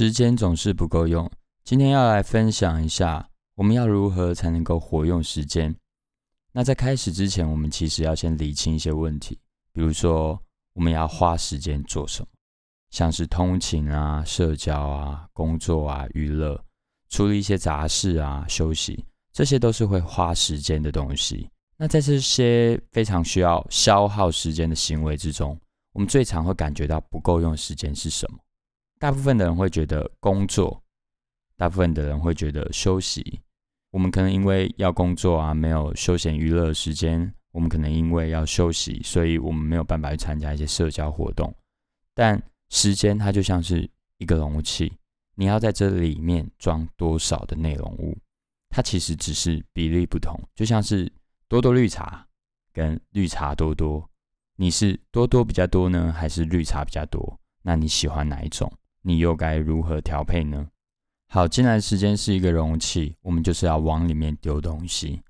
时间总是不够用，今天要来分享一下，我们要如何才能够活用时间。那在开始之前，我们其实要先理清一些问题，比如说我们要花时间做什么，像是通勤啊、社交啊、工作啊、娱乐、处理一些杂事啊、休息，这些都是会花时间的东西。那在这些非常需要消耗时间的行为之中，我们最常会感觉到不够用时间是什么？大部分的人会觉得工作，大部分的人会觉得休息。我们可能因为要工作啊，没有休闲娱乐时间；我们可能因为要休息，所以我们没有办法去参加一些社交活动。但时间它就像是一个容器，你要在这里面装多少的内容物，它其实只是比例不同。就像是多多绿茶跟绿茶多多，你是多多比较多呢，还是绿茶比较多？那你喜欢哪一种？你又该如何调配呢？好，进来时间是一个容器，我们就是要往里面丢东西。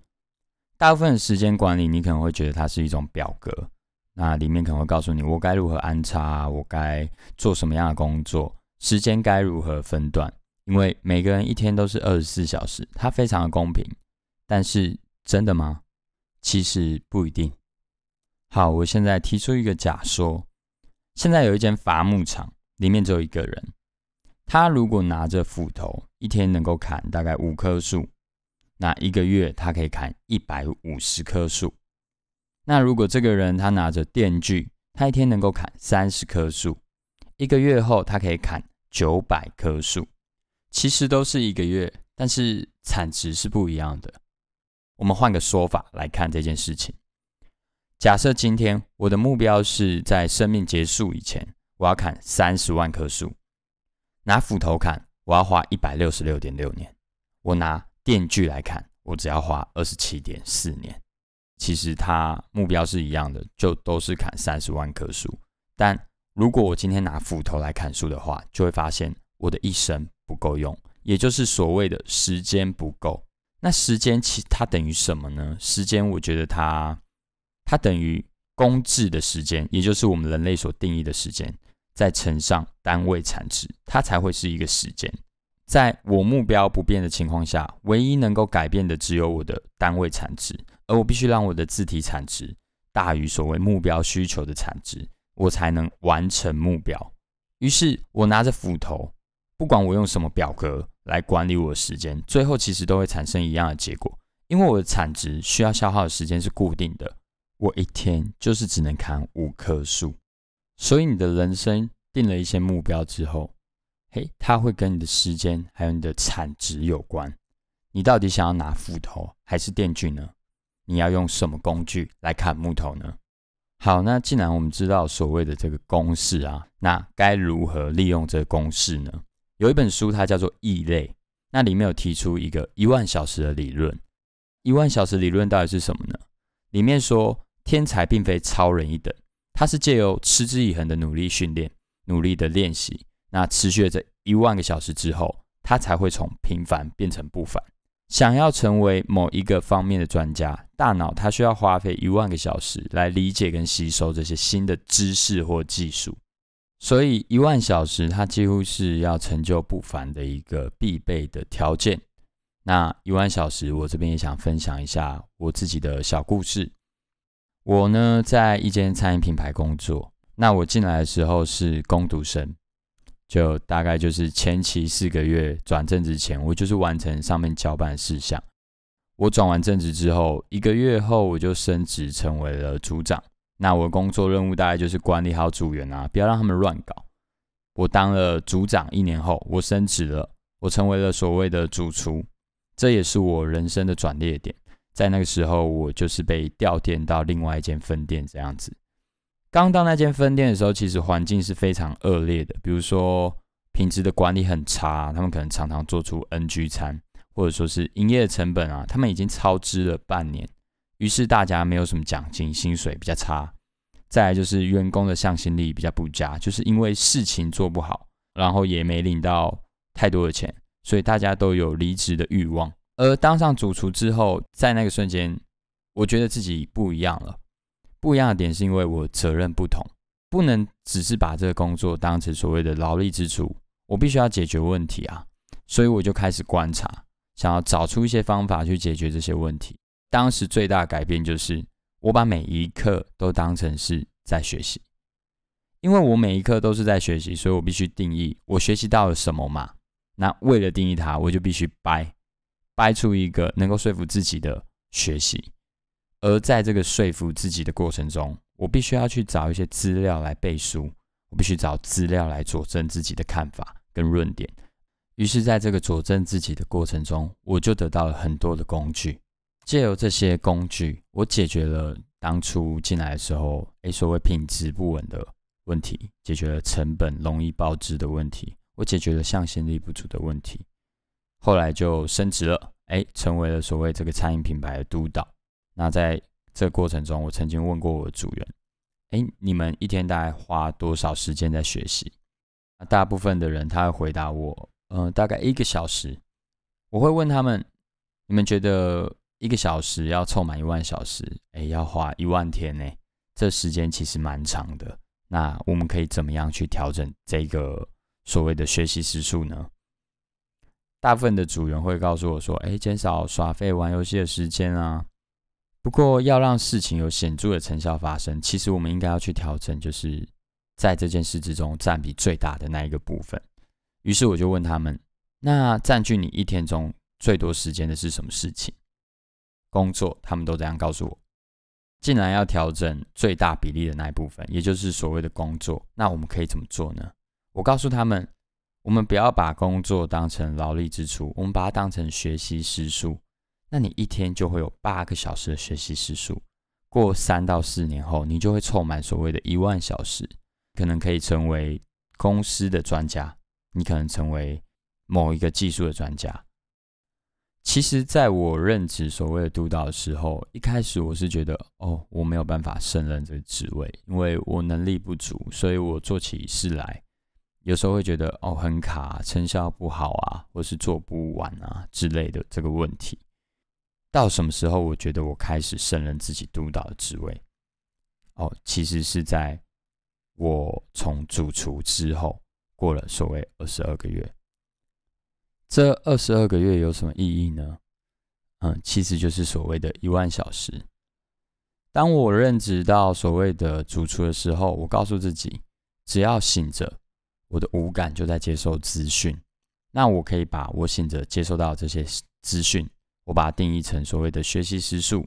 大部分的时间管理，你可能会觉得它是一种表格，那里面可能会告诉你我该如何安插，我该做什么样的工作，时间该如何分段。因为每个人一天都是二十四小时，它非常的公平。但是真的吗？其实不一定。好，我现在提出一个假说：现在有一间伐木场。里面只有一个人，他如果拿着斧头，一天能够砍大概五棵树，那一个月他可以砍一百五十棵树。那如果这个人他拿着电锯，他一天能够砍三十棵树，一个月后他可以砍九百棵树。其实都是一个月，但是产值是不一样的。我们换个说法来看这件事情。假设今天我的目标是在生命结束以前。我要砍三十万棵树，拿斧头砍，我要花一百六十六点六年；我拿电锯来砍，我只要花二十七点四年。其实它目标是一样的，就都是砍三十万棵树。但如果我今天拿斧头来砍树的话，就会发现我的一生不够用，也就是所谓的时间不够。那时间其它等于什么呢？时间，我觉得它它等于公制的时间，也就是我们人类所定义的时间。再乘上单位产值，它才会是一个时间。在我目标不变的情况下，唯一能够改变的只有我的单位产值，而我必须让我的字体产值大于所谓目标需求的产值，我才能完成目标。于是，我拿着斧头，不管我用什么表格来管理我的时间，最后其实都会产生一样的结果，因为我的产值需要消耗的时间是固定的，我一天就是只能砍五棵树。所以你的人生定了一些目标之后，嘿，它会跟你的时间还有你的产值有关。你到底想要拿斧头还是电锯呢？你要用什么工具来砍木头呢？好，那既然我们知道所谓的这个公式啊，那该如何利用这个公式呢？有一本书它叫做《异类》，那里面有提出一个一万小时的理论。一万小时理论到底是什么呢？里面说天才并非超人一等。它是借由持之以恒的努力训练、努力的练习，那持续了这一万个小时之后，他才会从平凡变成不凡。想要成为某一个方面的专家，大脑它需要花费一万个小时来理解跟吸收这些新的知识或技术，所以一万小时它几乎是要成就不凡的一个必备的条件。那一万小时，我这边也想分享一下我自己的小故事。我呢，在一间餐饮品牌工作。那我进来的时候是工读生，就大概就是前期四个月转正职前，我就是完成上面交办事项。我转完正职之后，一个月后我就升职成为了组长。那我的工作任务大概就是管理好组员啊，不要让他们乱搞。我当了组长一年后，我升职了，我成为了所谓的主厨，这也是我人生的转捩点。在那个时候，我就是被调店到另外一间分店这样子。刚到那间分店的时候，其实环境是非常恶劣的，比如说品质的管理很差，他们可能常常做出 NG 餐，或者说是营业成本啊，他们已经超支了半年，于是大家没有什么奖金，薪水比较差。再来就是员工的向心力比较不佳，就是因为事情做不好，然后也没领到太多的钱，所以大家都有离职的欲望。而当上主厨之后，在那个瞬间，我觉得自己不一样了。不一样的点是因为我责任不同，不能只是把这个工作当成所谓的劳力支出，我必须要解决问题啊，所以我就开始观察，想要找出一些方法去解决这些问题。当时最大改变就是，我把每一刻都当成是在学习，因为我每一刻都是在学习，所以我必须定义我学习到了什么嘛。那为了定义它，我就必须掰掰出一个能够说服自己的学习。而在这个说服自己的过程中，我必须要去找一些资料来背书，我必须找资料来佐证自己的看法跟论点。于是，在这个佐证自己的过程中，我就得到了很多的工具。借由这些工具，我解决了当初进来的时候，诶，所谓品质不稳的问题，解决了成本容易爆支的问题，我解决了向心力不足的问题。后来就升职了，诶，成为了所谓这个餐饮品牌的督导。那在这过程中，我曾经问过我的组员：“哎，你们一天大概花多少时间在学习？”那大部分的人他会回答我：“嗯，大概一个小时。”我会问他们：“你们觉得一个小时要凑满一万小时，哎，要花一万天呢？这时间其实蛮长的。那我们可以怎么样去调整这个所谓的学习时数呢？”大部分的组员会告诉我说：“哎，减少耍废玩游戏的时间啊。”不过，要让事情有显著的成效发生，其实我们应该要去调整，就是在这件事之中占比最大的那一个部分。于是我就问他们：“那占据你一天中最多时间的是什么事情？”工作，他们都这样告诉我。既然要调整最大比例的那一部分，也就是所谓的工作，那我们可以怎么做呢？我告诉他们：我们不要把工作当成劳力支出，我们把它当成学习时数。那你一天就会有八个小时的学习时数，过三到四年后，你就会凑满所谓的一万小时，可能可以成为公司的专家，你可能成为某一个技术的专家。其实，在我任职所谓的督导的时候，一开始我是觉得，哦，我没有办法胜任这个职位，因为我能力不足，所以我做起事来，有时候会觉得，哦，很卡，成效不好啊，或是做不完啊之类的这个问题。到什么时候，我觉得我开始胜任自己督导的职位？哦，其实是在我从主厨之后，过了所谓二十二个月。这二十二个月有什么意义呢？嗯，其实就是所谓的一万小时。当我任职到所谓的主厨的时候，我告诉自己，只要醒着，我的五感就在接受资讯，那我可以把我醒着接收到这些资讯。我把它定义成所谓的学习时数，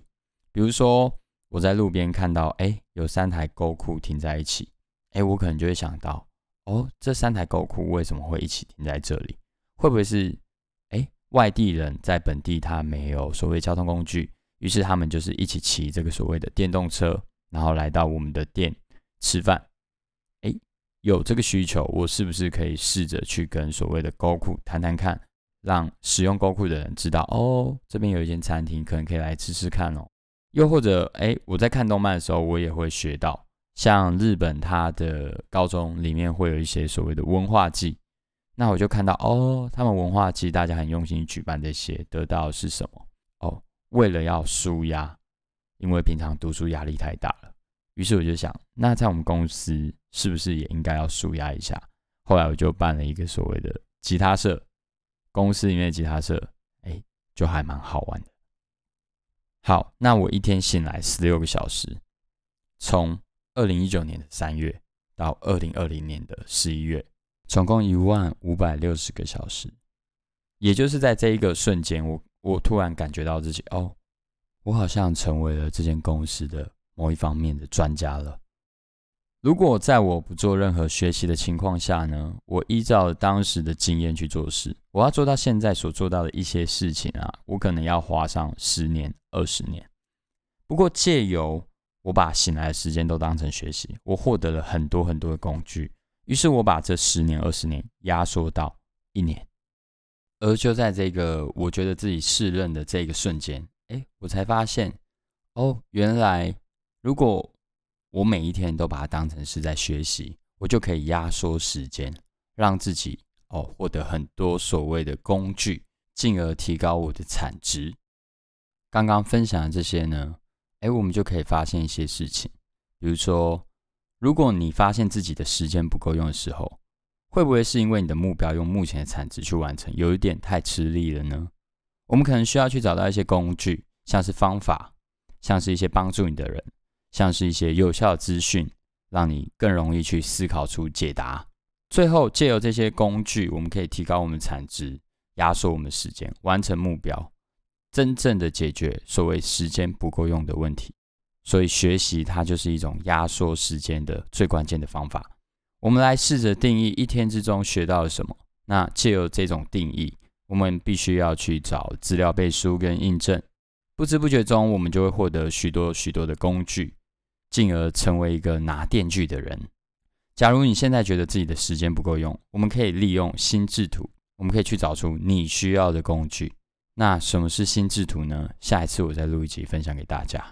比如说我在路边看到，哎，有三台沟库停在一起，哎，我可能就会想到，哦，这三台沟库为什么会一起停在这里？会不会是，哎，外地人在本地他没有所谓交通工具，于是他们就是一起骑这个所谓的电动车，然后来到我们的店吃饭，有这个需求，我是不是可以试着去跟所谓的高库谈谈看？让使用高库的人知道哦，这边有一间餐厅，可能可以来吃吃看哦。又或者，哎，我在看动漫的时候，我也会学到，像日本它的高中里面会有一些所谓的文化祭，那我就看到哦，他们文化祭大家很用心举办这些，得到是什么？哦，为了要舒压，因为平常读书压力太大了，于是我就想，那在我们公司是不是也应该要舒压一下？后来我就办了一个所谓的吉他社。公司里面的吉他社，哎，就还蛮好玩的。好，那我一天醒来十六个小时，从二零一九年的三月到二零二零年的十一月，总共一万五百六十个小时。也就是在这一个瞬间，我我突然感觉到自己，哦，我好像成为了这间公司的某一方面的专家了。如果在我不做任何学习的情况下呢，我依照当时的经验去做事，我要做到现在所做到的一些事情啊，我可能要花上十年、二十年。不过借由我把醒来的时间都当成学习，我获得了很多很多的工具，于是我把这十年、二十年压缩到一年。而就在这个我觉得自己适任的这个瞬间，哎，我才发现，哦，原来如果我每一天都把它当成是在学习，我就可以压缩时间，让自己哦获得很多所谓的工具，进而提高我的产值。刚刚分享的这些呢，哎，我们就可以发现一些事情，比如说，如果你发现自己的时间不够用的时候，会不会是因为你的目标用目前的产值去完成，有一点太吃力了呢？我们可能需要去找到一些工具，像是方法，像是一些帮助你的人，像是一些有效的资讯，让你更容易去思考出解答。最后，借由这些工具，我们可以提高我们产值，压缩我们的时间，完成目标，真正的解决所谓时间不够用的问题。所以，学习它就是一种压缩时间的最关键的方法。我们来试着定义一天之中学到了什么。那借由这种定义，我们必须要去找资料背书跟印证。不知不觉中，我们就会获得许多许多的工具，进而成为一个拿电锯的人。假如你现在觉得自己的时间不够用，我们可以利用心智图，我们可以去找出你需要的工具。那什么是心智图呢？下一次我再录一集分享给大家。